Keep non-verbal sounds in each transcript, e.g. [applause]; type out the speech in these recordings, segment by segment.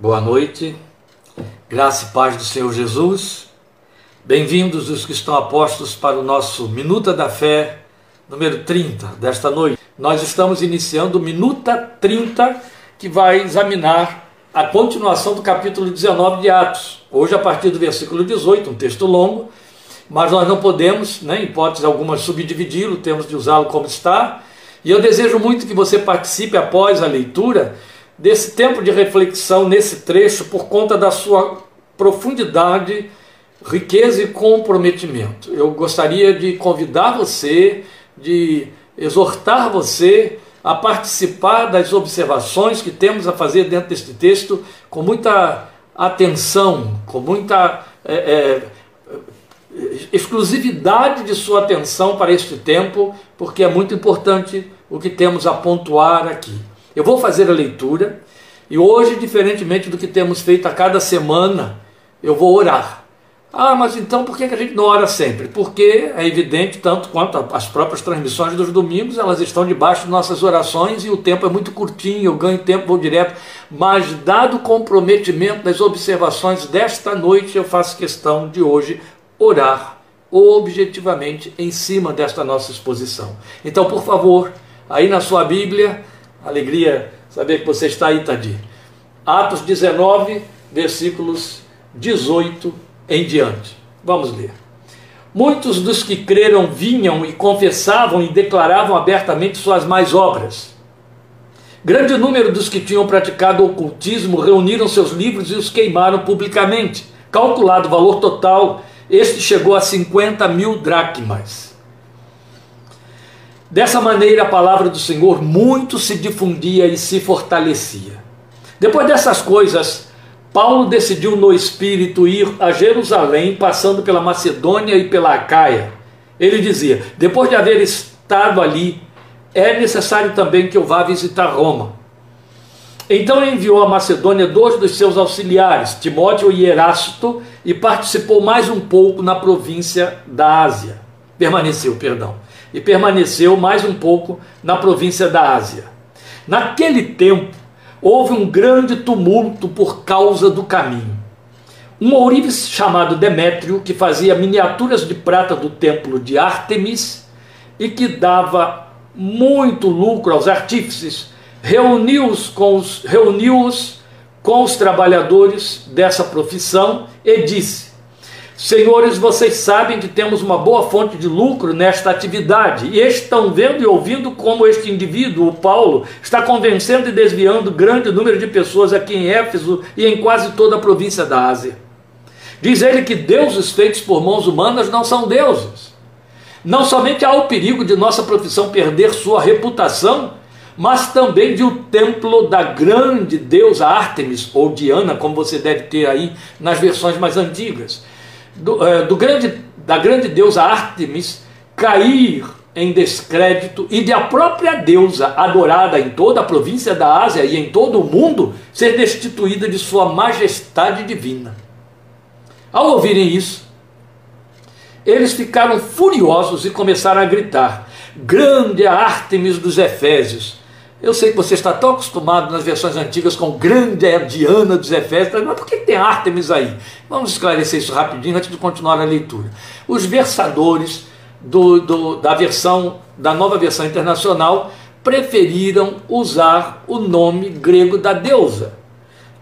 Boa noite, graça e paz do Senhor Jesus. Bem-vindos os que estão apostos para o nosso Minuta da Fé, número 30 desta noite. Nós estamos iniciando o Minuta 30, que vai examinar a continuação do capítulo 19 de Atos. Hoje, a partir do versículo 18, um texto longo, mas nós não podemos, né, em hipótese alguma, subdividi-lo, temos de usá-lo como está. E eu desejo muito que você participe após a leitura desse tempo de reflexão nesse trecho por conta da sua profundidade, riqueza e comprometimento. Eu gostaria de convidar você, de exortar você a participar das observações que temos a fazer dentro deste texto com muita atenção, com muita é, é, exclusividade de sua atenção para este tempo, porque é muito importante o que temos a pontuar aqui. Eu vou fazer a leitura e hoje, diferentemente do que temos feito a cada semana, eu vou orar. Ah, mas então por que a gente não ora sempre? Porque é evidente, tanto quanto as próprias transmissões dos domingos, elas estão debaixo de nossas orações e o tempo é muito curtinho, eu ganho tempo, vou direto. Mas, dado o comprometimento das observações desta noite, eu faço questão de hoje orar objetivamente em cima desta nossa exposição. Então, por favor, aí na sua Bíblia, Alegria saber que você está aí, Tadi. Atos 19, versículos 18 em diante. Vamos ler. Muitos dos que creram vinham e confessavam e declaravam abertamente suas mais obras. Grande número dos que tinham praticado ocultismo reuniram seus livros e os queimaram publicamente. Calculado o valor total, este chegou a 50 mil dracmas. Dessa maneira, a palavra do Senhor muito se difundia e se fortalecia. Depois dessas coisas, Paulo decidiu no espírito ir a Jerusalém, passando pela Macedônia e pela Acaia. Ele dizia: depois de haver estado ali, é necessário também que eu vá visitar Roma. Então enviou a Macedônia dois dos seus auxiliares, Timóteo e Erasto, e participou mais um pouco na província da Ásia. Permaneceu, perdão e permaneceu mais um pouco na província da Ásia. Naquele tempo, houve um grande tumulto por causa do caminho. Um ourives chamado Demétrio, que fazia miniaturas de prata do templo de Ártemis e que dava muito lucro aos artífices, reuniu-os com os, reuniu com os trabalhadores dessa profissão e disse: Senhores, vocês sabem que temos uma boa fonte de lucro nesta atividade e estão vendo e ouvindo como este indivíduo, o Paulo, está convencendo e desviando grande número de pessoas aqui em Éfeso e em quase toda a província da Ásia. Diz ele que deuses feitos por mãos humanas não são deuses. Não somente há o perigo de nossa profissão perder sua reputação, mas também de o templo da grande deusa Ártemis, ou Diana, como você deve ter aí nas versões mais antigas do, é, do grande, da grande deusa Artemis cair em descrédito e de a própria deusa, adorada em toda a província da Ásia e em todo o mundo, ser destituída de sua majestade divina. Ao ouvirem isso, eles ficaram furiosos e começaram a gritar: Grande a Ártemis dos Efésios! Eu sei que você está tão acostumado nas versões antigas com grande Diana dos Efésios, mas por que tem Artemis aí? Vamos esclarecer isso rapidinho antes de continuar a leitura. Os versadores do, do, da versão da nova versão internacional preferiram usar o nome grego da deusa,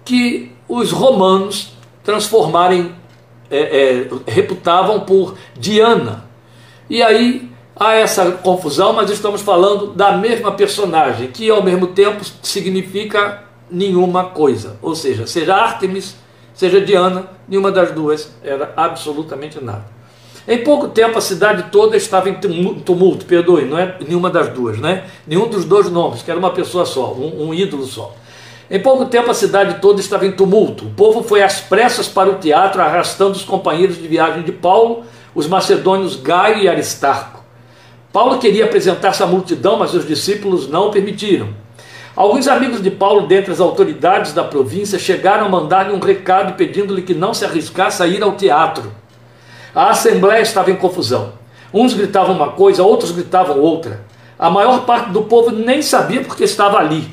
que os romanos transformarem, é, é, reputavam por Diana. E aí há essa confusão, mas estamos falando da mesma personagem, que ao mesmo tempo significa nenhuma coisa. Ou seja, seja Artemis, seja Diana, nenhuma das duas era absolutamente nada. Em pouco tempo a cidade toda estava em tumulto, perdoe, não é nenhuma das duas, né? Nenhum dos dois nomes, que era uma pessoa só, um, um ídolo só. Em pouco tempo a cidade toda estava em tumulto. O povo foi às pressas para o teatro, arrastando os companheiros de viagem de Paulo, os macedônios Gaio e Aristarco. Paulo queria apresentar-se à multidão, mas os discípulos não o permitiram. Alguns amigos de Paulo, dentre as autoridades da província, chegaram a mandar-lhe um recado pedindo-lhe que não se arriscasse a ir ao teatro. A assembleia estava em confusão. Uns gritavam uma coisa, outros gritavam outra. A maior parte do povo nem sabia porque estava ali.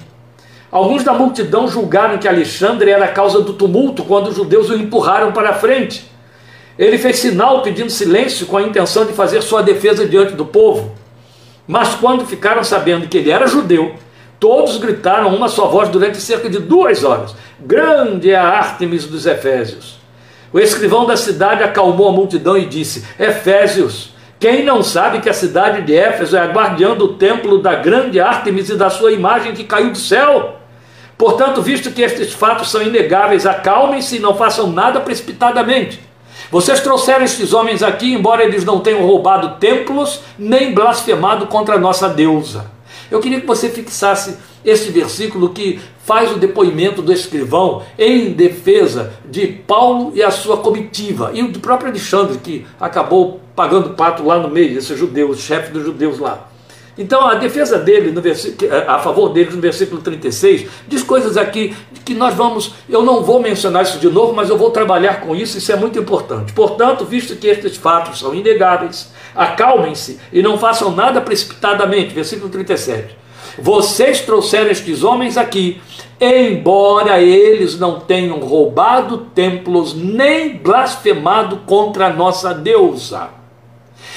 Alguns da multidão julgaram que Alexandre era a causa do tumulto quando os judeus o empurraram para a frente. Ele fez sinal pedindo silêncio com a intenção de fazer sua defesa diante do povo. Mas quando ficaram sabendo que ele era judeu, todos gritaram uma só voz durante cerca de duas horas: Grande é a Ártemis dos Efésios! O escrivão da cidade acalmou a multidão e disse: Efésios, quem não sabe que a cidade de Éfeso é a guardiã do templo da grande Ártemis e da sua imagem que caiu do céu? Portanto, visto que estes fatos são inegáveis, acalmem-se e não façam nada precipitadamente. Vocês trouxeram estes homens aqui, embora eles não tenham roubado templos, nem blasfemado contra a nossa deusa. Eu queria que você fixasse este versículo que faz o depoimento do escrivão em defesa de Paulo e a sua comitiva, e do próprio Alexandre, que acabou pagando pato lá no meio, esse judeu, o chefe dos judeus lá. Então a defesa dele, no a favor deles, no versículo 36, diz coisas aqui que nós vamos, eu não vou mencionar isso de novo, mas eu vou trabalhar com isso, isso é muito importante. Portanto, visto que estes fatos são inegáveis, acalmem-se e não façam nada precipitadamente. Versículo 37. Vocês trouxeram estes homens aqui, embora eles não tenham roubado templos nem blasfemado contra a nossa deusa.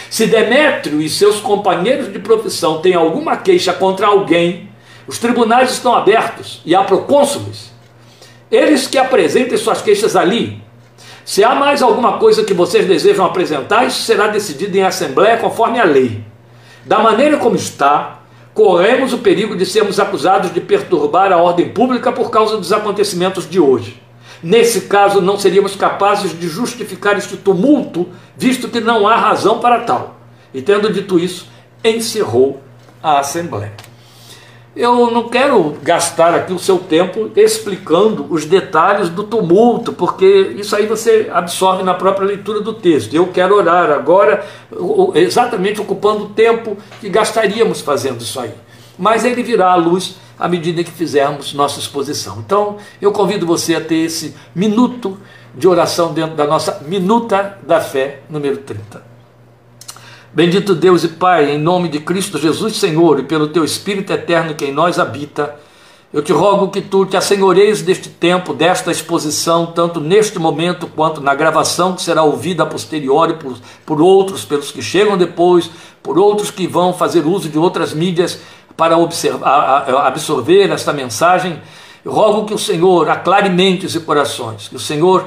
Se Demétrio e seus companheiros de profissão têm alguma queixa contra alguém, os tribunais estão abertos e há procônsules. Eles que apresentem suas queixas ali. Se há mais alguma coisa que vocês desejam apresentar, isso será decidido em assembleia conforme a lei. Da maneira como está, corremos o perigo de sermos acusados de perturbar a ordem pública por causa dos acontecimentos de hoje. Nesse caso, não seríamos capazes de justificar este tumulto, visto que não há razão para tal. E tendo dito isso, encerrou a Assembleia. Eu não quero gastar aqui o seu tempo explicando os detalhes do tumulto, porque isso aí você absorve na própria leitura do texto. Eu quero orar agora, exatamente ocupando o tempo que gastaríamos fazendo isso aí. Mas ele virá à luz à medida que fizermos nossa exposição. Então, eu convido você a ter esse minuto de oração dentro da nossa Minuta da Fé, número 30. Bendito Deus e Pai, em nome de Cristo Jesus, Senhor, e pelo teu Espírito eterno que em nós habita, eu te rogo que tu te assenhoreias deste tempo, desta exposição, tanto neste momento quanto na gravação que será ouvida a posteriori por, por outros, pelos que chegam depois, por outros que vão fazer uso de outras mídias para observar, absorver esta mensagem. Rogo que o Senhor aclare mentes e corações, que o Senhor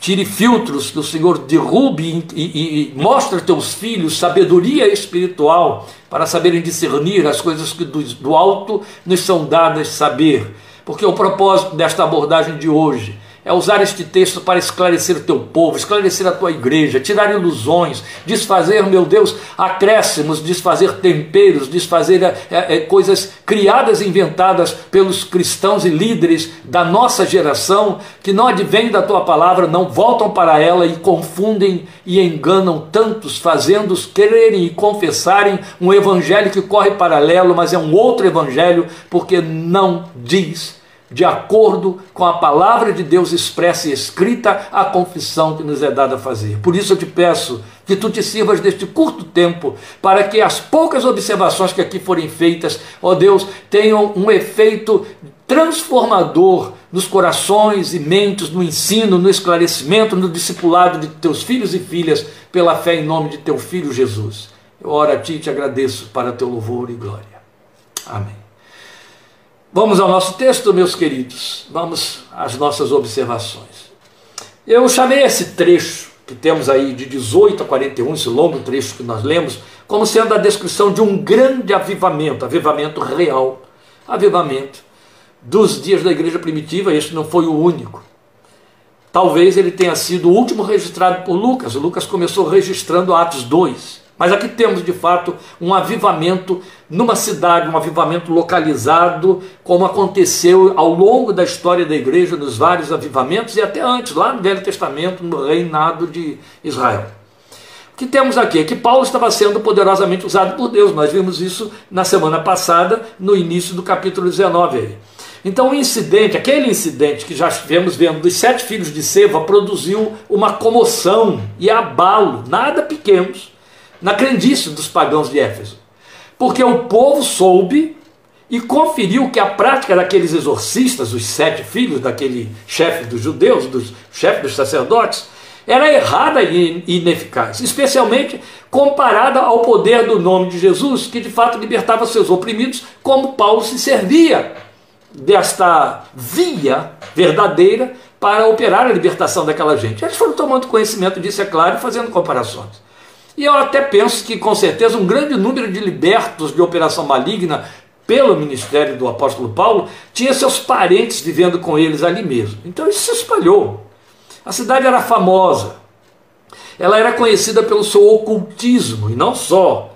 tire filtros, que o Senhor derrube e, e, e mostre a teus filhos sabedoria espiritual para saberem discernir as coisas que do, do alto nos são dadas saber. Porque o propósito desta abordagem de hoje é usar este texto para esclarecer o teu povo, esclarecer a tua igreja, tirar ilusões, desfazer, meu Deus, acréscimos, desfazer temperos, desfazer é, é, coisas criadas e inventadas pelos cristãos e líderes da nossa geração, que não advêm da tua palavra, não voltam para ela e confundem e enganam tantos, fazendo-os quererem e confessarem um evangelho que corre paralelo, mas é um outro evangelho, porque não diz de acordo com a palavra de Deus expressa e escrita, a confissão que nos é dada a fazer. Por isso eu te peço que tu te sirvas deste curto tempo, para que as poucas observações que aqui forem feitas, ó Deus, tenham um efeito transformador nos corações e mentes, no ensino, no esclarecimento, no discipulado de teus filhos e filhas, pela fé em nome de teu filho Jesus. Eu oro a ti e te agradeço para teu louvor e glória. Amém. Vamos ao nosso texto, meus queridos. Vamos às nossas observações. Eu chamei esse trecho que temos aí de 18 a 41, esse longo trecho que nós lemos, como sendo a descrição de um grande avivamento, avivamento real, avivamento dos dias da igreja primitiva. Este não foi o único. Talvez ele tenha sido o último registrado por Lucas. Lucas começou registrando Atos 2. Mas aqui temos de fato um avivamento numa cidade, um avivamento localizado, como aconteceu ao longo da história da igreja, nos vários avivamentos e até antes, lá no Velho Testamento, no reinado de Israel. O que temos aqui é que Paulo estava sendo poderosamente usado por Deus. Nós vimos isso na semana passada, no início do capítulo 19. Aí. Então, o incidente, aquele incidente que já estivemos vendo dos sete filhos de Seva, produziu uma comoção e abalo, nada pequenos na crendice dos pagãos de Éfeso. Porque o povo soube e conferiu que a prática daqueles exorcistas, os sete filhos daquele chefe dos judeus, dos chefe dos sacerdotes, era errada e ineficaz, especialmente comparada ao poder do nome de Jesus, que de fato libertava seus oprimidos, como Paulo se servia desta via verdadeira para operar a libertação daquela gente. Eles foram tomando conhecimento disso, é claro, fazendo comparações. E eu até penso que, com certeza, um grande número de libertos de operação maligna pelo ministério do apóstolo Paulo tinha seus parentes vivendo com eles ali mesmo. Então isso se espalhou. A cidade era famosa. Ela era conhecida pelo seu ocultismo, e não só.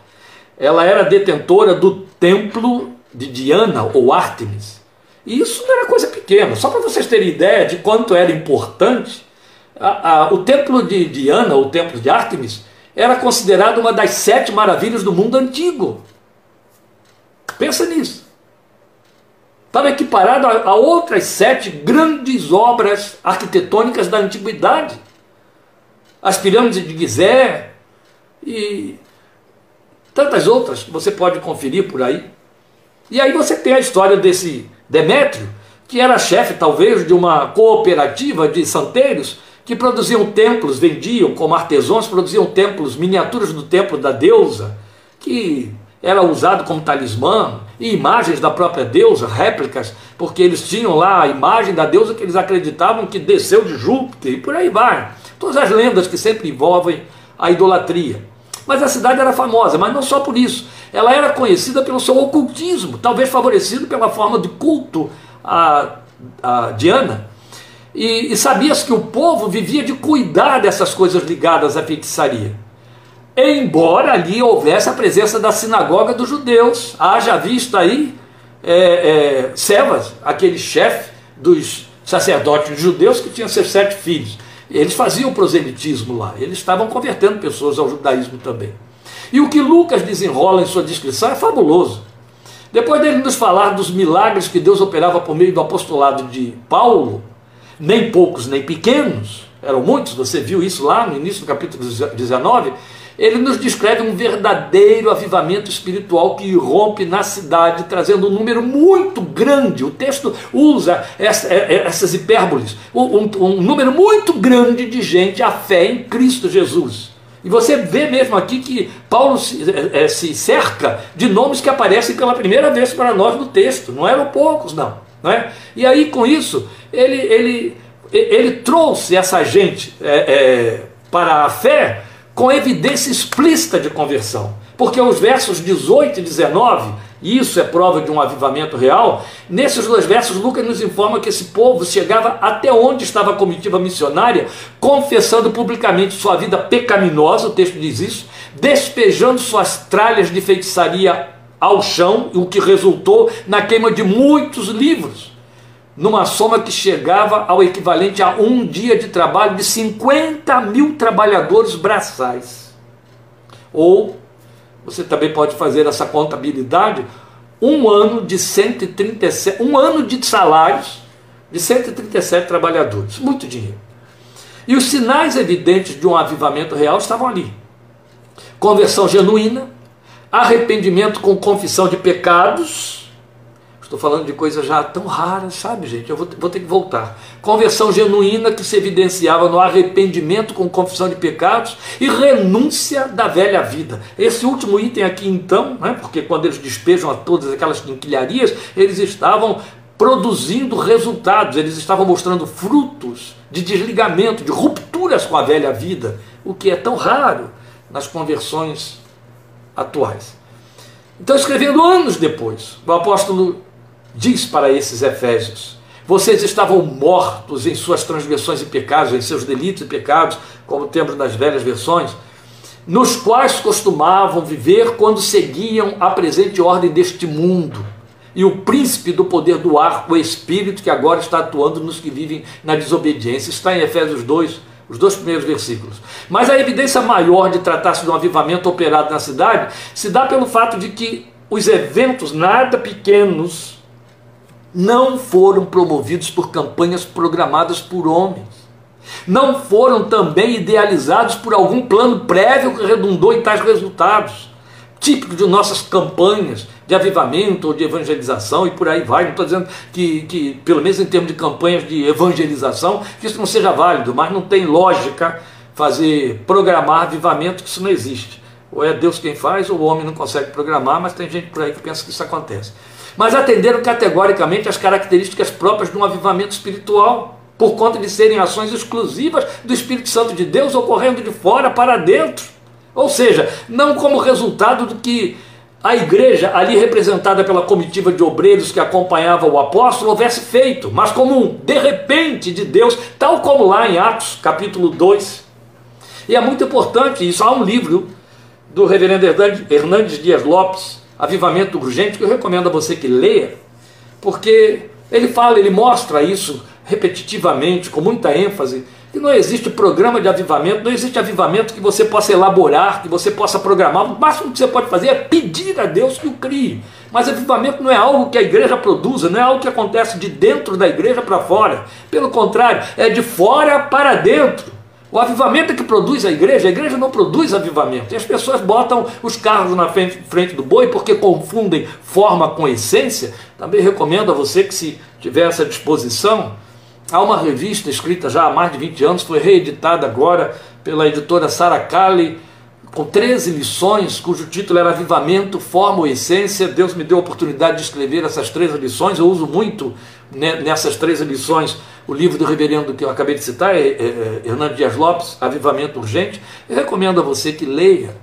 Ela era detentora do templo de Diana ou Ártemis. E isso não era coisa pequena. Só para vocês terem ideia de quanto era importante, a, a, o templo de Diana, ou o templo de Ártemis, era considerado uma das sete maravilhas do mundo antigo. Pensa nisso. Estava equiparado a, a outras sete grandes obras arquitetônicas da antiguidade. As pirâmides de Gizé e tantas outras você pode conferir por aí. E aí você tem a história desse Demétrio, que era chefe talvez de uma cooperativa de santeiros que produziam templos, vendiam como artesãos, produziam templos, miniaturas do templo da deusa, que era usado como talismã, e imagens da própria deusa, réplicas, porque eles tinham lá a imagem da deusa que eles acreditavam que desceu de Júpiter, e por aí vai. Todas as lendas que sempre envolvem a idolatria. Mas a cidade era famosa, mas não só por isso. Ela era conhecida pelo seu ocultismo, talvez favorecido pela forma de culto a, a Diana. E, e sabia-se que o povo vivia de cuidar dessas coisas ligadas à feitiçaria. Embora ali houvesse a presença da sinagoga dos judeus, haja visto aí é, é, Sevas, aquele chefe dos sacerdotes judeus que tinha seus sete filhos. Eles faziam proselitismo lá, eles estavam convertendo pessoas ao judaísmo também. E o que Lucas desenrola em sua descrição é fabuloso. Depois dele nos falar dos milagres que Deus operava por meio do apostolado de Paulo, nem poucos nem pequenos, eram muitos, você viu isso lá no início do capítulo 19, ele nos descreve um verdadeiro avivamento espiritual que rompe na cidade, trazendo um número muito grande. O texto usa essa, é, é, essas hipérboles, um, um, número muito grande de gente à fé em Cristo Jesus. E você vê mesmo aqui que Paulo se, é, se cerca de nomes que aparecem pela primeira vez para nós no texto. Não eram poucos, não. Não é? E aí, com isso, ele, ele, ele trouxe essa gente é, é, para a fé com evidência explícita de conversão. Porque os versos 18 e 19, e isso é prova de um avivamento real, nesses dois versos Lucas nos informa que esse povo chegava até onde estava a comitiva missionária, confessando publicamente sua vida pecaminosa, o texto diz isso, despejando suas tralhas de feitiçaria ao chão, o que resultou na queima de muitos livros numa soma que chegava ao equivalente a um dia de trabalho de 50 mil trabalhadores braçais. Ou, você também pode fazer essa contabilidade, um ano de 137, um ano de salários de 137 trabalhadores. Muito dinheiro. E os sinais evidentes de um avivamento real estavam ali. Conversão genuína, arrependimento com confissão de pecados, Estou falando de coisas já tão raras, sabe, gente? Eu vou, vou, ter que voltar. Conversão genuína que se evidenciava no arrependimento com confissão de pecados e renúncia da velha vida. Esse último item aqui, então, né, porque quando eles despejam a todas aquelas quinquilharias, eles estavam produzindo resultados, eles estavam mostrando frutos de desligamento, de rupturas com a velha vida, o que é tão raro nas conversões atuais. Então, escrevendo anos depois, o apóstolo diz para esses Efésios: vocês estavam mortos em suas transgressões e pecados, em seus delitos e pecados, como temos nas velhas versões, nos quais costumavam viver quando seguiam a presente ordem deste mundo. E o príncipe do poder do ar, o Espírito que agora está atuando nos que vivem na desobediência. Está em Efésios 2, os dois primeiros versículos. Mas a evidência maior de tratar-se de um avivamento operado na cidade se dá pelo fato de que os eventos nada pequenos não foram promovidos por campanhas programadas por homens. Não foram também idealizados por algum plano prévio que redundou em tais resultados. Típico de nossas campanhas, de avivamento ou de evangelização e por aí vai. Não estou dizendo que, que, pelo menos em termos de campanhas de evangelização, que isso não seja válido, mas não tem lógica fazer programar avivamento, que isso não existe. Ou é Deus quem faz, ou o homem não consegue programar, mas tem gente por aí que pensa que isso acontece. Mas atenderam categoricamente as características próprias de um avivamento espiritual, por conta de serem ações exclusivas do Espírito Santo de Deus ocorrendo de fora para dentro. Ou seja, não como resultado do que a igreja, ali representada pela comitiva de obreiros que acompanhava o apóstolo, houvesse feito, mas como um de repente de Deus, tal como lá em Atos capítulo 2. E é muito importante isso. Há um livro do reverendo Hernandes Dias Lopes, Avivamento Urgente, que eu recomendo a você que leia, porque ele fala, ele mostra isso repetitivamente, com muita ênfase, que não existe programa de avivamento, não existe avivamento que você possa elaborar, que você possa programar. O máximo que você pode fazer é pedir a Deus que o crie. Mas avivamento não é algo que a igreja produza, não é algo que acontece de dentro da igreja para fora. Pelo contrário, é de fora para dentro. O avivamento é que produz a igreja, a igreja não produz avivamento. E as pessoas botam os carros na frente, do boi porque confundem forma com essência. Também recomendo a você que, se tiver essa disposição, Há uma revista escrita já há mais de 20 anos, foi reeditada agora pela editora Sara Kali, com 13 lições, cujo título era Avivamento, Forma ou Essência. Deus me deu a oportunidade de escrever essas 13 lições. Eu uso muito nessas 13 lições o livro do reverendo que eu acabei de citar, é, é, é, Hernando Dias Lopes, Avivamento Urgente. Eu recomendo a você que leia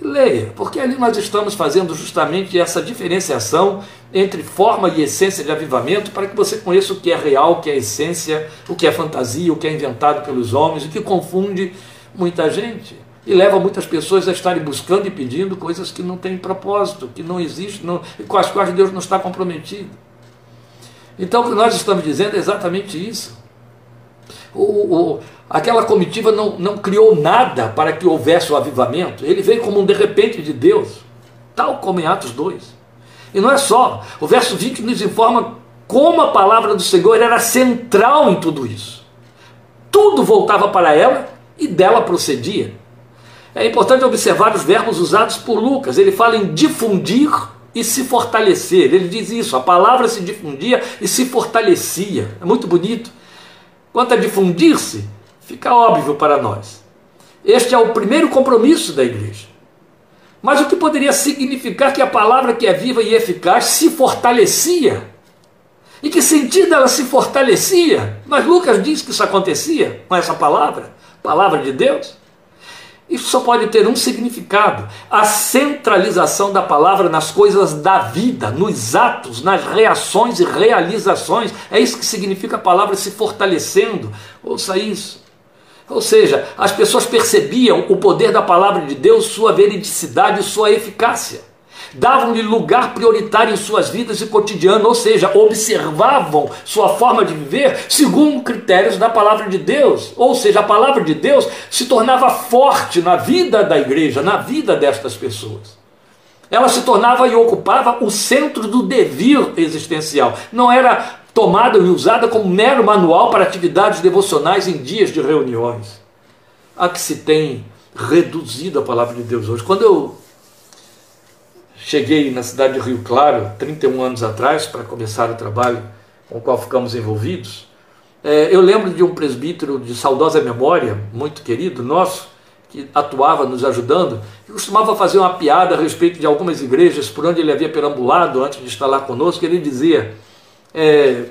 Leia, porque ali nós estamos fazendo justamente essa diferenciação entre forma e essência de avivamento para que você conheça o que é real, o que é essência, o que é fantasia, o que é inventado pelos homens, o que confunde muita gente e leva muitas pessoas a estarem buscando e pedindo coisas que não têm propósito, que não existem, não, com as quais Deus não está comprometido. Então o que nós estamos dizendo é exatamente isso. O, o, aquela comitiva não, não criou nada para que houvesse o avivamento. Ele veio como um de repente de Deus, tal como em Atos 2. E não é só, o verso 20 nos informa como a palavra do Senhor era central em tudo isso. Tudo voltava para ela e dela procedia. É importante observar os verbos usados por Lucas. Ele fala em difundir e se fortalecer. Ele diz isso: a palavra se difundia e se fortalecia. É muito bonito. Quanto a difundir-se, fica óbvio para nós. Este é o primeiro compromisso da igreja. Mas o que poderia significar que a palavra que é viva e eficaz se fortalecia? E que sentido ela se fortalecia? Mas Lucas diz que isso acontecia com essa palavra, palavra de Deus. Isso só pode ter um significado: a centralização da palavra nas coisas da vida, nos atos, nas reações e realizações. É isso que significa a palavra se fortalecendo. Ouça isso. Ou seja, as pessoas percebiam o poder da palavra de Deus, sua veridicidade e sua eficácia davam-lhe lugar prioritário em suas vidas e cotidiano, ou seja, observavam sua forma de viver segundo critérios da palavra de Deus. Ou seja, a palavra de Deus se tornava forte na vida da igreja, na vida destas pessoas. Ela se tornava e ocupava o centro do devir existencial. Não era tomada e usada como mero manual para atividades devocionais em dias de reuniões. A que se tem reduzido a palavra de Deus hoje. Quando eu Cheguei na cidade de Rio Claro, 31 anos atrás, para começar o trabalho com o qual ficamos envolvidos. É, eu lembro de um presbítero de saudosa memória, muito querido nosso, que atuava nos ajudando, que costumava fazer uma piada a respeito de algumas igrejas por onde ele havia perambulado antes de estar lá conosco. Ele dizia: é,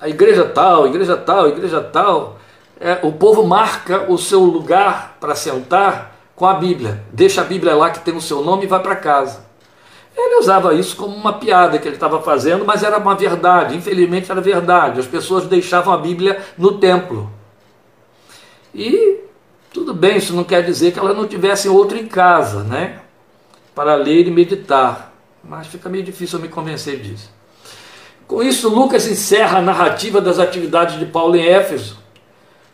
a igreja tal, a igreja tal, a igreja tal, é, o povo marca o seu lugar para sentar com a Bíblia. Deixa a Bíblia lá que tem o seu nome e vai para casa. Ele usava isso como uma piada que ele estava fazendo, mas era uma verdade. Infelizmente era verdade. As pessoas deixavam a Bíblia no templo. E tudo bem, isso não quer dizer que elas não tivessem outra em casa, né? Para ler e meditar. Mas fica meio difícil eu me convencer disso. Com isso, Lucas encerra a narrativa das atividades de Paulo em Éfeso.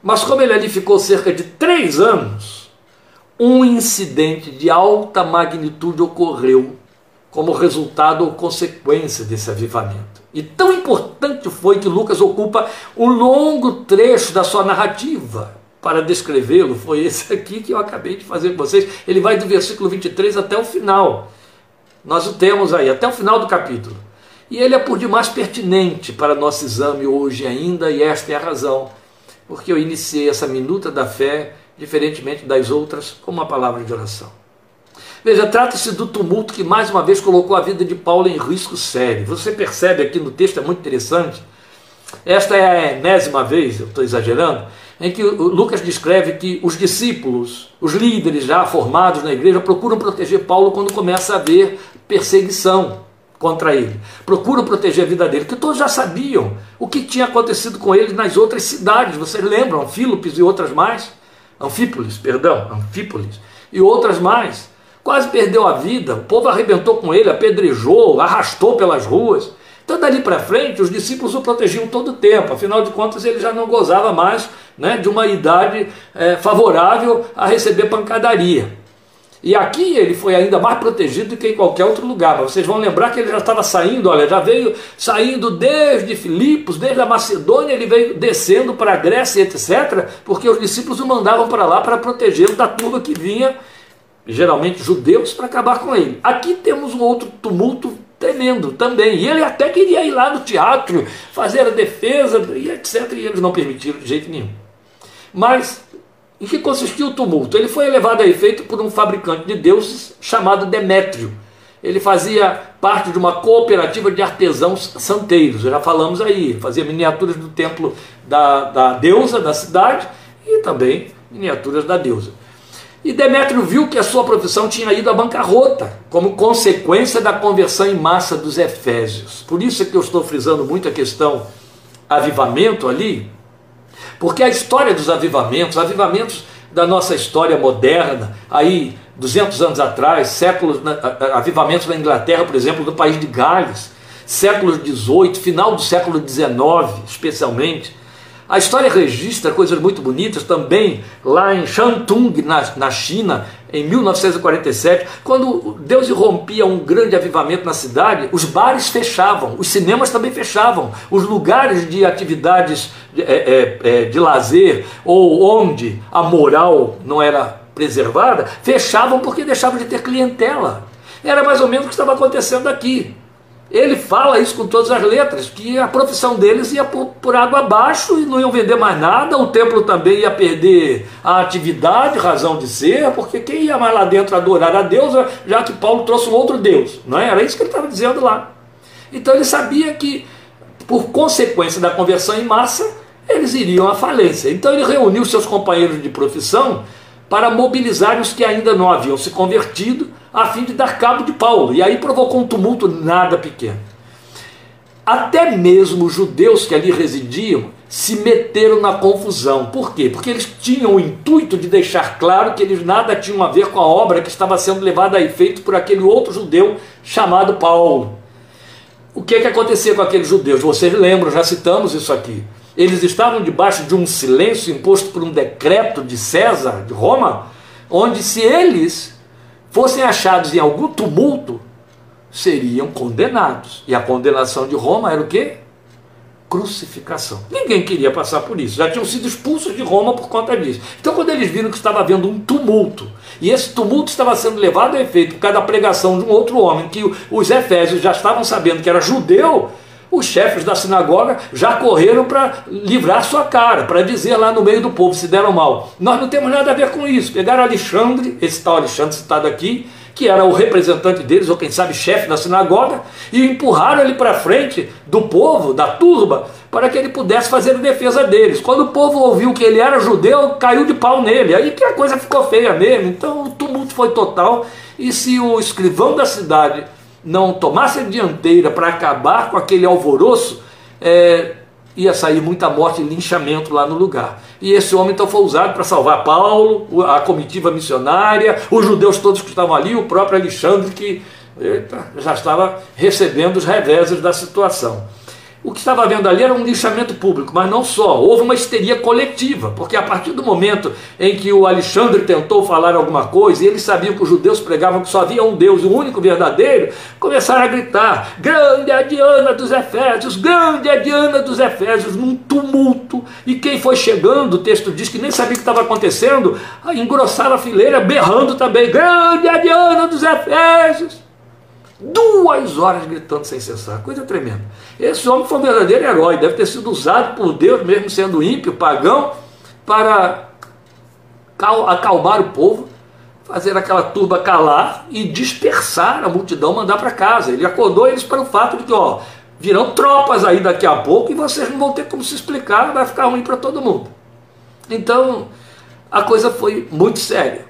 Mas como ele ali ficou cerca de três anos, um incidente de alta magnitude ocorreu como resultado ou consequência desse avivamento. E tão importante foi que Lucas ocupa um longo trecho da sua narrativa para descrevê-lo. Foi esse aqui que eu acabei de fazer com vocês. Ele vai do versículo 23 até o final. Nós o temos aí até o final do capítulo. E ele é por demais pertinente para nosso exame hoje ainda, e esta é a razão, porque eu iniciei essa minuta da fé, diferentemente das outras, com uma palavra de oração. Veja, trata-se do tumulto que mais uma vez colocou a vida de Paulo em risco sério. Você percebe aqui no texto, é muito interessante. Esta é a enésima vez, eu estou exagerando, em que Lucas descreve que os discípulos, os líderes já formados na igreja, procuram proteger Paulo quando começa a haver perseguição contra ele. Procuram proteger a vida dele, que todos já sabiam o que tinha acontecido com ele nas outras cidades. Vocês lembram? Anfílopes e outras mais? Anfípolis, perdão, Anfípolis e outras mais quase perdeu a vida, o povo arrebentou com ele, apedrejou, arrastou pelas ruas. Então, dali para frente, os discípulos o protegiam todo o tempo, afinal de contas, ele já não gozava mais né, de uma idade é, favorável a receber pancadaria. E aqui ele foi ainda mais protegido do que em qualquer outro lugar. Mas vocês vão lembrar que ele já estava saindo, olha, já veio saindo desde Filipos, desde a Macedônia, ele veio descendo para a Grécia, etc., porque os discípulos o mandavam para lá para protegê-lo da turma que vinha geralmente judeus, para acabar com ele. Aqui temos um outro tumulto tremendo também. E ele até queria ir lá no teatro, fazer a defesa e etc. E eles não permitiram de jeito nenhum. Mas em que consistiu o tumulto? Ele foi levado a efeito por um fabricante de deuses chamado Demétrio. Ele fazia parte de uma cooperativa de artesãos santeiros, já falamos aí, fazia miniaturas do templo da, da deusa da cidade e também miniaturas da deusa. E Demétrio viu que a sua profissão tinha ido à bancarrota, como consequência da conversão em massa dos efésios. Por isso é que eu estou frisando muito a questão avivamento ali, porque a história dos avivamentos, avivamentos da nossa história moderna, aí 200 anos atrás, séculos, avivamentos na Inglaterra, por exemplo, no país de Gales, século XVIII, final do século XIX, especialmente, a história registra coisas muito bonitas também lá em Shantung, na, na China, em 1947, quando Deus irrompia um grande avivamento na cidade, os bares fechavam, os cinemas também fechavam, os lugares de atividades de, é, é, é, de lazer ou onde a moral não era preservada, fechavam porque deixavam de ter clientela. Era mais ou menos o que estava acontecendo aqui. Ele fala isso com todas as letras, que a profissão deles ia por, por, água abaixo e não iam vender mais nada, o templo também ia perder a atividade, razão de ser, porque quem ia mais lá dentro adorar a Deus, já que Paulo trouxe um outro Deus, não é? Era isso que ele estava dizendo lá. Então ele sabia que, por consequência da conversão em massa, eles iriam à falência. Então ele reuniu seus companheiros de profissão para mobilizar os que ainda não haviam se convertido, a fim de dar cabo de Paulo. E aí provocou um tumulto nada pequeno. Até mesmo os judeus que ali residiam se meteram na confusão. Por quê? Porque eles tinham o intuito de deixar claro que eles nada tinham a ver com a obra que estava sendo levada a efeito por aquele outro judeu chamado Paulo. O que, é que acontecia com aqueles judeus? Vocês lembram, já citamos isso aqui. Eles estavam debaixo de um silêncio imposto por um decreto de César, de Roma, onde se eles fossem achados em algum tumulto, seriam condenados. E a condenação de Roma era o quê? Crucificação. Ninguém queria passar por isso. Já tinham sido expulsos de Roma por conta disso. Então, quando eles viram que estava havendo um tumulto, e esse tumulto estava sendo levado a efeito por causa da pregação de um outro homem, que os efésios já estavam sabendo que era judeu, os chefes da sinagoga já correram para livrar sua cara, para dizer lá no meio do povo se deram mal. Nós não temos nada a ver com isso. Pegaram Alexandre, esse tal Alexandre citado aqui, que era o representante deles, ou quem sabe chefe da sinagoga, e empurraram ele para frente do povo, da turba, para que ele pudesse fazer a defesa deles. Quando o povo ouviu que ele era judeu, caiu de pau nele. Aí que a coisa ficou feia mesmo. Então o tumulto foi total. E se o escrivão da cidade não tomasse a dianteira para acabar com aquele alvoroço, é, ia sair muita morte e linchamento lá no lugar. E esse homem então foi usado para salvar Paulo, a comitiva missionária, os judeus todos que estavam ali, o próprio Alexandre, que eita, já estava recebendo os reveses da situação. O que estava vendo ali era um lixamento público, mas não só, houve uma histeria coletiva, porque a partir do momento em que o Alexandre tentou falar alguma coisa e eles sabiam que os judeus pregavam que só havia um Deus, o único verdadeiro, começaram a gritar: Grande é a Diana dos Efésios, grande é a Diana dos Efésios, num tumulto. E quem foi chegando, o texto diz que nem sabia o que estava acontecendo, engrossava a fileira, berrando também: Grande é a Diana dos Efésios. Duas horas gritando sem cessar, coisa tremenda. Esse homem foi um verdadeiro herói, deve ter sido usado por Deus, mesmo sendo ímpio, pagão, para acalmar o povo, fazer aquela turba calar e dispersar a multidão, mandar para casa. Ele acordou eles para o fato de que, ó, virão tropas aí daqui a pouco e vocês não vão ter como se explicar, vai ficar ruim para todo mundo. Então, a coisa foi muito séria.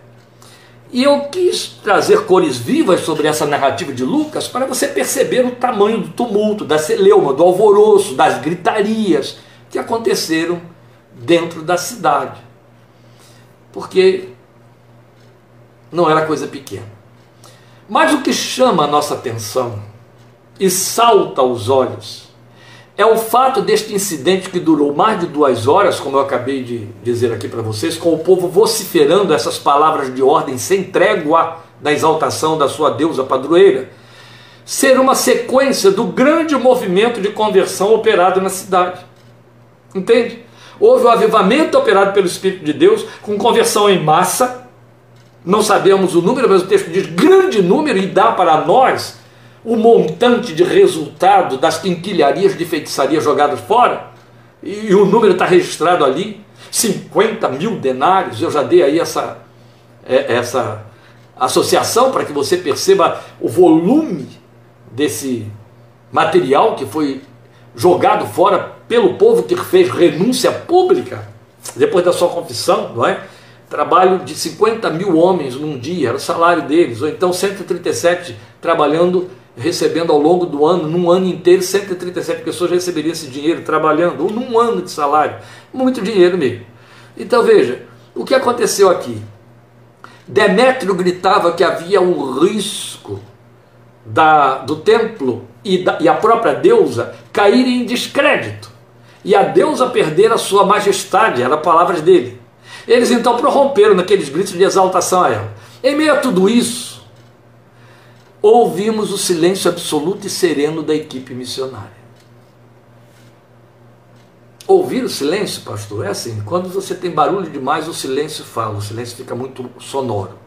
E eu quis trazer cores vivas sobre essa narrativa de Lucas para você perceber o tamanho do tumulto, da celeuma, do alvoroço, das gritarias que aconteceram dentro da cidade. Porque não era coisa pequena. Mas o que chama a nossa atenção e salta aos olhos é o fato deste incidente que durou mais de duas horas, como eu acabei de dizer aqui para vocês, com o povo vociferando essas palavras de ordem sem trégua da exaltação da sua deusa padroeira, ser uma sequência do grande movimento de conversão operado na cidade. Entende? Houve o um avivamento operado pelo Espírito de Deus, com conversão em massa. Não sabemos o número, mas o texto diz grande número e dá para nós o montante de resultado das quinquilharias de feitiçaria jogadas fora, e o número está registrado ali, 50 mil denários, eu já dei aí essa, é, essa associação para que você perceba o volume desse material que foi jogado fora pelo povo que fez renúncia pública, depois da sua confissão, não é? Trabalho de 50 mil homens num dia, era o salário deles, ou então 137 trabalhando recebendo ao longo do ano, num ano inteiro, 137 pessoas receberiam esse dinheiro trabalhando, ou num ano de salário. Muito dinheiro mesmo. Então veja, o que aconteceu aqui? Demétrio gritava que havia um risco da, do templo e, da, e a própria deusa caírem em descrédito. E a deusa perder a sua majestade, eram palavras dele. Eles então prorromperam naqueles gritos de exaltação a ela. Em meio a tudo isso, ouvimos o silêncio absoluto e sereno da equipe missionária. Ouvir o silêncio, pastor, é assim: quando você tem barulho demais, o silêncio fala, o silêncio fica muito sonoro.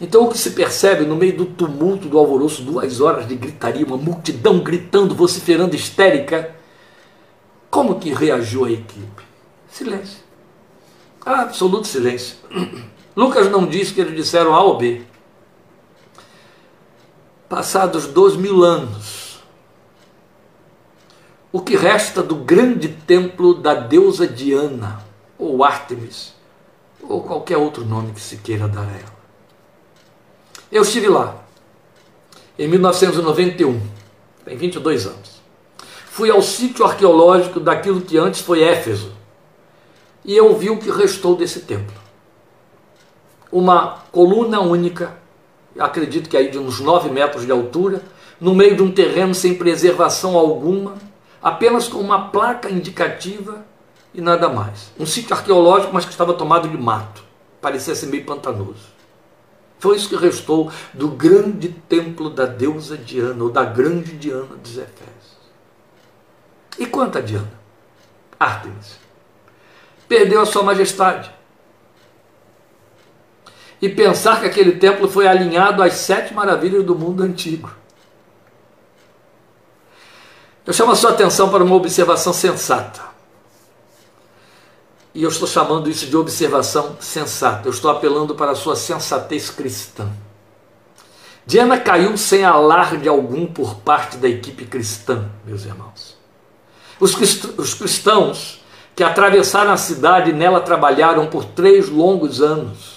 Então, o que se percebe no meio do tumulto, do alvoroço, duas horas de gritaria, uma multidão gritando, vociferando histérica, como que reagiu a equipe? Silêncio. Absoluto silêncio. [clears throat] Lucas não diz que eles disseram A ou B. Passados dois mil anos, o que resta do grande templo da deusa Diana, ou Ártemis, ou qualquer outro nome que se queira dar a ela. Eu estive lá, em 1991, tem 22 anos. Fui ao sítio arqueológico daquilo que antes foi Éfeso, e eu vi o que restou desse templo. Uma coluna única acredito que aí de uns 9 metros de altura, no meio de um terreno sem preservação alguma, apenas com uma placa indicativa e nada mais. Um sítio arqueológico, mas que estava tomado de mato, parecia ser meio pantanoso. Foi isso que restou do grande templo da deusa Diana, ou da grande Diana dos Efésios. E quanto a Diana? Ártemis. Perdeu a sua majestade e pensar que aquele templo foi alinhado às sete maravilhas do mundo antigo. Eu chamo a sua atenção para uma observação sensata. E eu estou chamando isso de observação sensata. Eu estou apelando para a sua sensatez cristã. Diana caiu sem alarde algum por parte da equipe cristã, meus irmãos. Os cristãos que atravessaram a cidade e nela trabalharam por três longos anos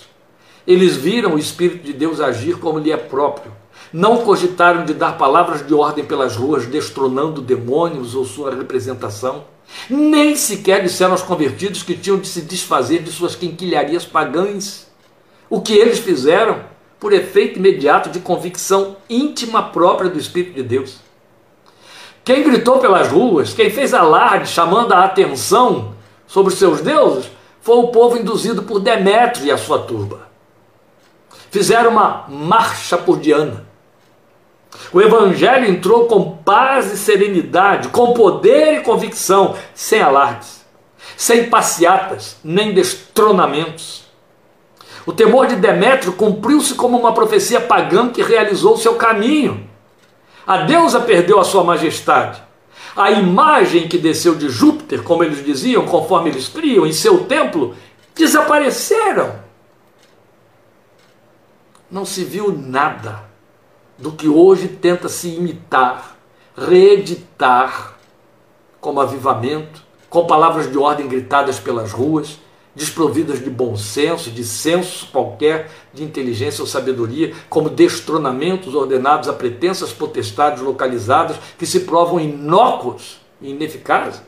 eles viram o Espírito de Deus agir como lhe é próprio. Não cogitaram de dar palavras de ordem pelas ruas, destronando demônios ou sua representação. Nem sequer disseram aos convertidos que tinham de se desfazer de suas quinquilharias pagãs. O que eles fizeram, por efeito imediato de convicção íntima própria do Espírito de Deus. Quem gritou pelas ruas, quem fez alarde chamando a atenção sobre os seus deuses, foi o povo induzido por Demétrio e a sua turba fizeram uma marcha por Diana. O Evangelho entrou com paz e serenidade, com poder e convicção, sem alardes, sem passeatas, nem destronamentos. O temor de Demétrio cumpriu-se como uma profecia pagã que realizou seu caminho. A deusa perdeu a sua majestade. A imagem que desceu de Júpiter, como eles diziam, conforme eles criam, em seu templo, desapareceram. Não se viu nada do que hoje tenta se imitar, reeditar como avivamento, com palavras de ordem gritadas pelas ruas, desprovidas de bom senso, de senso qualquer, de inteligência ou sabedoria, como destronamentos ordenados a pretensas potestades localizadas que se provam inócuos e ineficazes.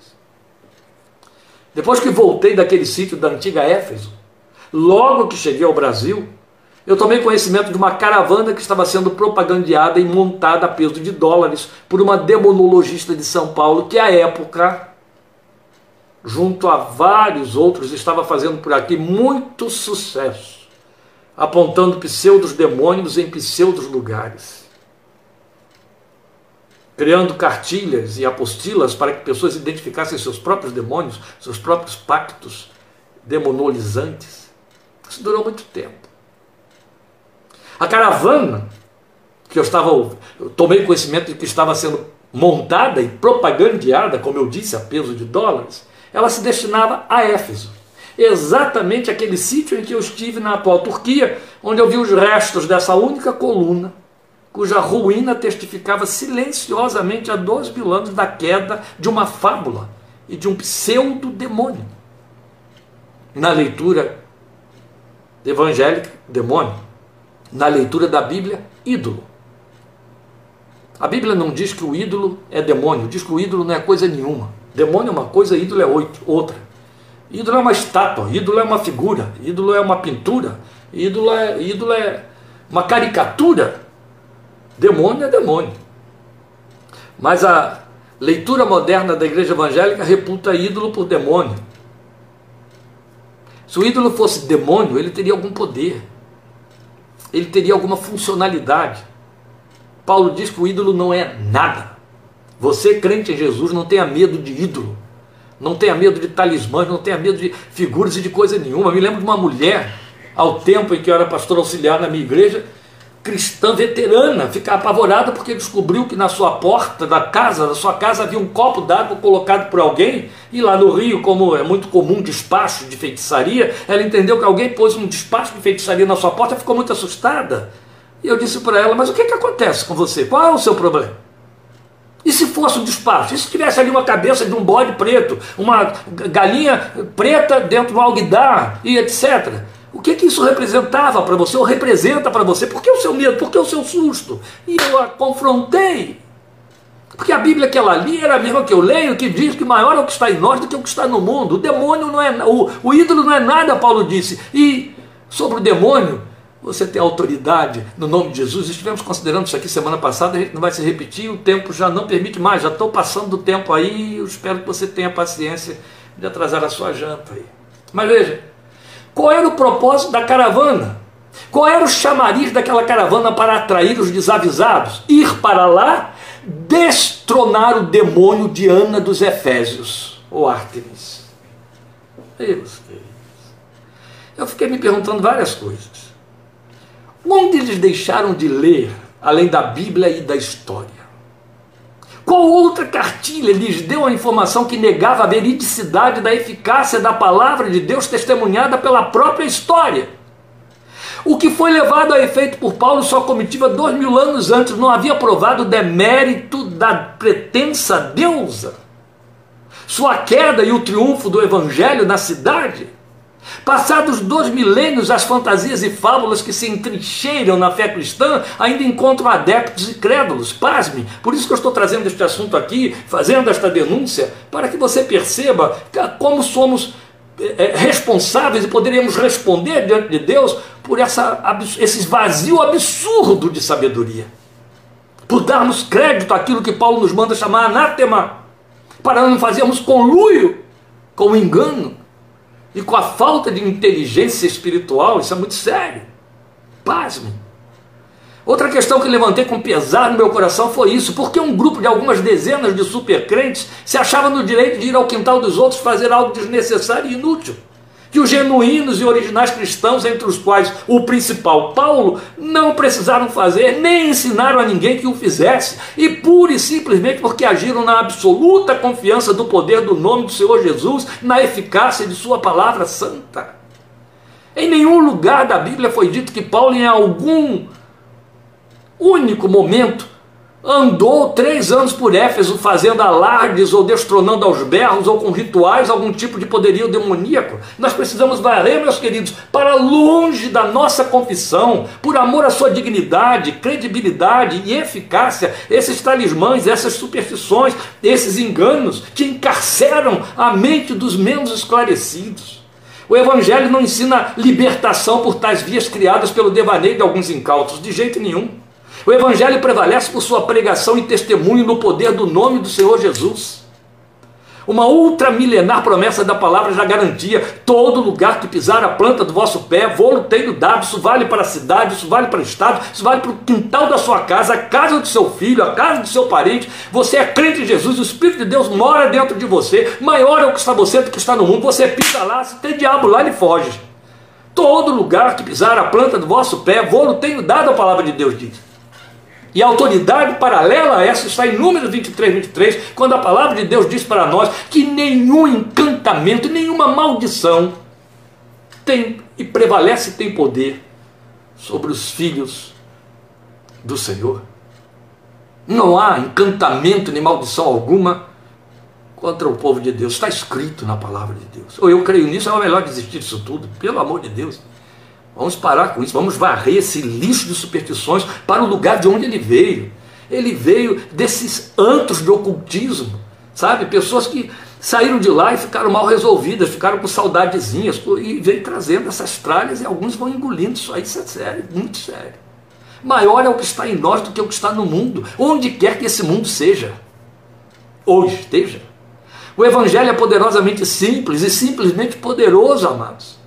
Depois que voltei daquele sítio da antiga Éfeso, logo que cheguei ao Brasil, eu tomei conhecimento de uma caravana que estava sendo propagandeada e montada a peso de dólares por uma demonologista de São Paulo que, à época, junto a vários outros, estava fazendo por aqui muito sucesso, apontando pseudos demônios em pseudos lugares, criando cartilhas e apostilas para que pessoas identificassem seus próprios demônios, seus próprios pactos demonolizantes. Isso durou muito tempo. A caravana que eu estava, eu tomei conhecimento de que estava sendo montada e propagandeada, como eu disse, a peso de dólares, ela se destinava a Éfeso. Exatamente aquele sítio em que eu estive na atual Turquia, onde eu vi os restos dessa única coluna, cuja ruína testificava silenciosamente há dois mil anos da queda de uma fábula e de um pseudo-demônio. Na leitura evangélica, demônio. Na leitura da Bíblia, ídolo. A Bíblia não diz que o ídolo é demônio, diz que o ídolo não é coisa nenhuma. Demônio é uma coisa, ídolo é outra. Ídolo é uma estátua, ídolo é uma figura, ídolo é uma pintura, ídolo é, ídolo é uma caricatura. Demônio é demônio. Mas a leitura moderna da igreja evangélica reputa ídolo por demônio. Se o ídolo fosse demônio, ele teria algum poder, ele teria alguma funcionalidade. Paulo diz que o ídolo não é nada. Você, crente em Jesus, não tenha medo de ídolo, não tenha medo de talismãs, não tenha medo de figuras e de coisa nenhuma. Eu me lembro de uma mulher, ao tempo em que eu era pastor auxiliar na minha igreja, cristã veterana, ficar apavorada porque descobriu que na sua porta da casa, na sua casa, havia um copo d'água colocado por alguém, e lá no Rio, como é muito comum despacho de feitiçaria, ela entendeu que alguém pôs um despacho de feitiçaria na sua porta e ficou muito assustada. E eu disse para ela: Mas o que, que acontece com você? Qual é o seu problema? E se fosse um despacho? E se tivesse ali uma cabeça de um bode preto, uma galinha preta dentro do alguidar e etc. O que, que isso representava para você, ou representa para você? Por que o seu medo? Por que o seu susto? E eu a confrontei. Porque a Bíblia que ela lia era a mesma que eu leio, que diz que maior é o que está em nós do que o que está no mundo. O demônio não é, o, o ídolo não é nada, Paulo disse. E sobre o demônio, você tem autoridade no nome de Jesus. Estivemos considerando isso aqui semana passada, a gente não vai se repetir, o tempo já não permite mais, já estou passando do tempo aí, eu espero que você tenha paciência de atrasar a sua janta aí. Mas veja, qual era o propósito da caravana? Qual era o chamariz daquela caravana para atrair os desavisados? Ir para lá, destronar o demônio Diana dos Efésios, ou Ártemis. Eu fiquei me perguntando várias coisas. Onde eles deixaram de ler, além da Bíblia e da história? Qual outra cartilha lhes deu a informação que negava a veridicidade da eficácia da palavra de Deus testemunhada pela própria história? O que foi levado a efeito por Paulo sua comitiva dois mil anos antes não havia provado o demérito da pretensa deusa, sua queda e o triunfo do evangelho na cidade? Passados dois milênios, as fantasias e fábulas que se entrincheiram na fé cristã ainda encontram adeptos e crédulos. Pasme, por isso que eu estou trazendo este assunto aqui, fazendo esta denúncia, para que você perceba como somos é, responsáveis e poderíamos responder diante de Deus por essa, esse vazio absurdo de sabedoria. Por darmos crédito àquilo que Paulo nos manda chamar anátema, para não fazermos conluio com o engano e com a falta de inteligência espiritual, isso é muito sério. Pasme. Outra questão que levantei com pesar no meu coração foi isso: porque um grupo de algumas dezenas de supercrentes se achava no direito de ir ao quintal dos outros fazer algo desnecessário e inútil. Que os genuínos e originais cristãos, entre os quais o principal Paulo, não precisaram fazer, nem ensinaram a ninguém que o fizesse, e pura e simplesmente porque agiram na absoluta confiança do poder do nome do Senhor Jesus, na eficácia de Sua palavra santa. Em nenhum lugar da Bíblia foi dito que Paulo, em algum único momento, andou três anos por Éfeso fazendo alardes ou destronando aos berros ou com rituais algum tipo de poderio demoníaco. Nós precisamos varrer, meus queridos, para longe da nossa confissão, por amor à sua dignidade, credibilidade e eficácia, esses talismãs, essas superstições, esses enganos que encarceram a mente dos menos esclarecidos. O Evangelho não ensina libertação por tais vias criadas pelo devaneio de alguns incautos, de jeito nenhum. O Evangelho prevalece por sua pregação e testemunho no poder do nome do Senhor Jesus. Uma ultramilenar promessa da palavra já garantia: todo lugar que pisar a planta do vosso pé, vou tenho dado. Isso vale para a cidade, isso vale para o estado, isso vale para o quintal da sua casa, a casa do seu filho, a casa do seu parente. Você é crente em Jesus, o Espírito de Deus mora dentro de você. Maior é o que está você do que está no mundo. Você pisa lá, se tem diabo lá, ele foge. Todo lugar que pisar a planta do vosso pé, vou tenho dado, a palavra de Deus diz. E a autoridade paralela a essa está em Números 23, 23, quando a palavra de Deus diz para nós que nenhum encantamento, nenhuma maldição tem e prevalece tem poder sobre os filhos do Senhor. Não há encantamento nem maldição alguma contra o povo de Deus. Está escrito na palavra de Deus. Ou eu creio nisso, é melhor desistir disso tudo, pelo amor de Deus. Vamos parar com isso, vamos varrer esse lixo de superstições para o lugar de onde ele veio. Ele veio desses antros de ocultismo, sabe? Pessoas que saíram de lá e ficaram mal resolvidas, ficaram com saudadezinhas, e veio trazendo essas tralhas e alguns vão engolindo isso aí, isso é sério, muito sério. Maior é o que está em nós do que o que está no mundo, onde quer que esse mundo seja, ou esteja. O Evangelho é poderosamente simples e simplesmente poderoso, amados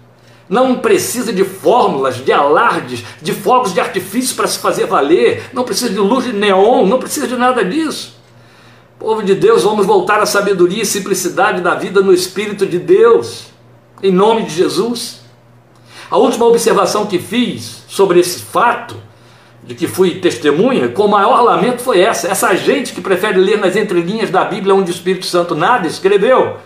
não precisa de fórmulas, de alardes, de fogos de artifício para se fazer valer, não precisa de luz de neon, não precisa de nada disso. Povo de Deus, vamos voltar à sabedoria e simplicidade da vida no Espírito de Deus, em nome de Jesus. A última observação que fiz sobre esse fato, de que fui testemunha, com maior lamento foi essa: essa gente que prefere ler nas entrelinhas da Bíblia onde o Espírito Santo nada escreveu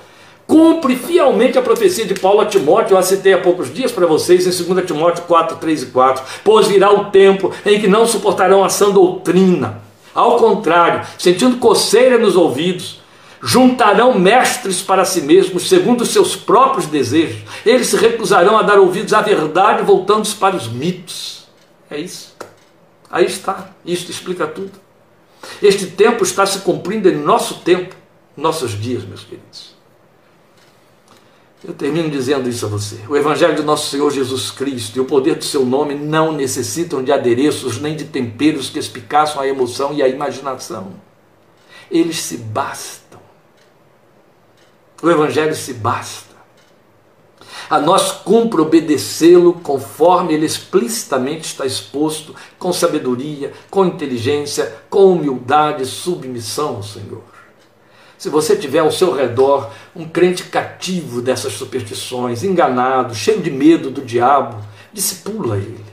Cumpre fielmente a profecia de Paulo a Timóteo, eu a citei há poucos dias para vocês, em 2 Timóteo 4, 3 e 4. Pois virá o tempo em que não suportarão a sã doutrina. Ao contrário, sentindo coceira nos ouvidos, juntarão mestres para si mesmos, segundo os seus próprios desejos. Eles se recusarão a dar ouvidos à verdade, voltando-se para os mitos. É isso. Aí está. Isso explica tudo. Este tempo está se cumprindo em nosso tempo, nossos dias, meus queridos. Eu termino dizendo isso a você. O Evangelho do nosso Senhor Jesus Cristo e o poder do seu nome não necessitam de adereços nem de temperos que espicaçam a emoção e a imaginação. Eles se bastam. O Evangelho se basta. A nós cumpre obedecê-lo conforme ele explicitamente está exposto, com sabedoria, com inteligência, com humildade submissão ao Senhor. Se você tiver ao seu redor um crente cativo dessas superstições, enganado, cheio de medo do diabo, discipula ele.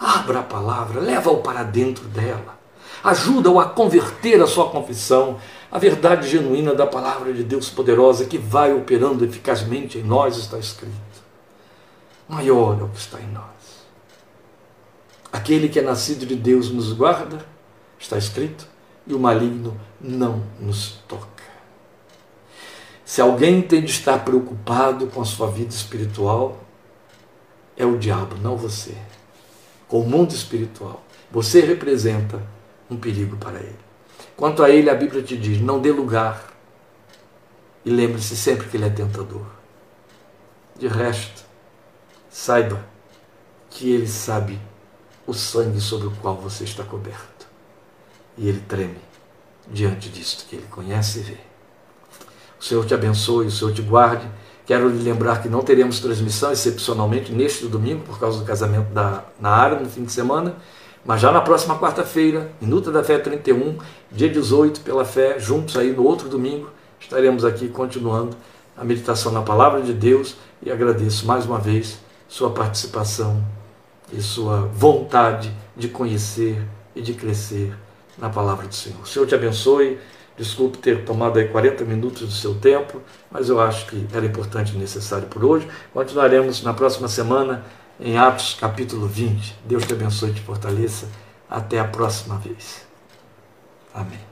Abra a palavra, leva-o para dentro dela. Ajuda-o a converter a sua confissão, a verdade genuína da palavra de Deus poderosa que vai operando eficazmente em nós, está escrito. Maior é o que está em nós. Aquele que é nascido de Deus nos guarda, está escrito, e o maligno não nos toca. Se alguém tem de estar preocupado com a sua vida espiritual, é o diabo, não você. Com o mundo espiritual. Você representa um perigo para ele. Quanto a ele, a Bíblia te diz: não dê lugar. E lembre-se sempre que ele é tentador. De resto, saiba que ele sabe o sangue sobre o qual você está coberto. E ele treme diante disto que ele conhece e vê. O Senhor te abençoe, o Senhor te guarde. Quero lhe lembrar que não teremos transmissão, excepcionalmente, neste domingo, por causa do casamento da, na área, no fim de semana. Mas já na próxima quarta-feira, Minuta da Fé 31, dia 18, pela fé, juntos aí no outro domingo, estaremos aqui continuando a meditação na palavra de Deus e agradeço mais uma vez sua participação e sua vontade de conhecer e de crescer na palavra do Senhor. O Senhor te abençoe. Desculpe ter tomado aí 40 minutos do seu tempo, mas eu acho que era importante e necessário por hoje. Continuaremos na próxima semana em Atos capítulo 20. Deus te abençoe e te fortaleça. Até a próxima vez. Amém.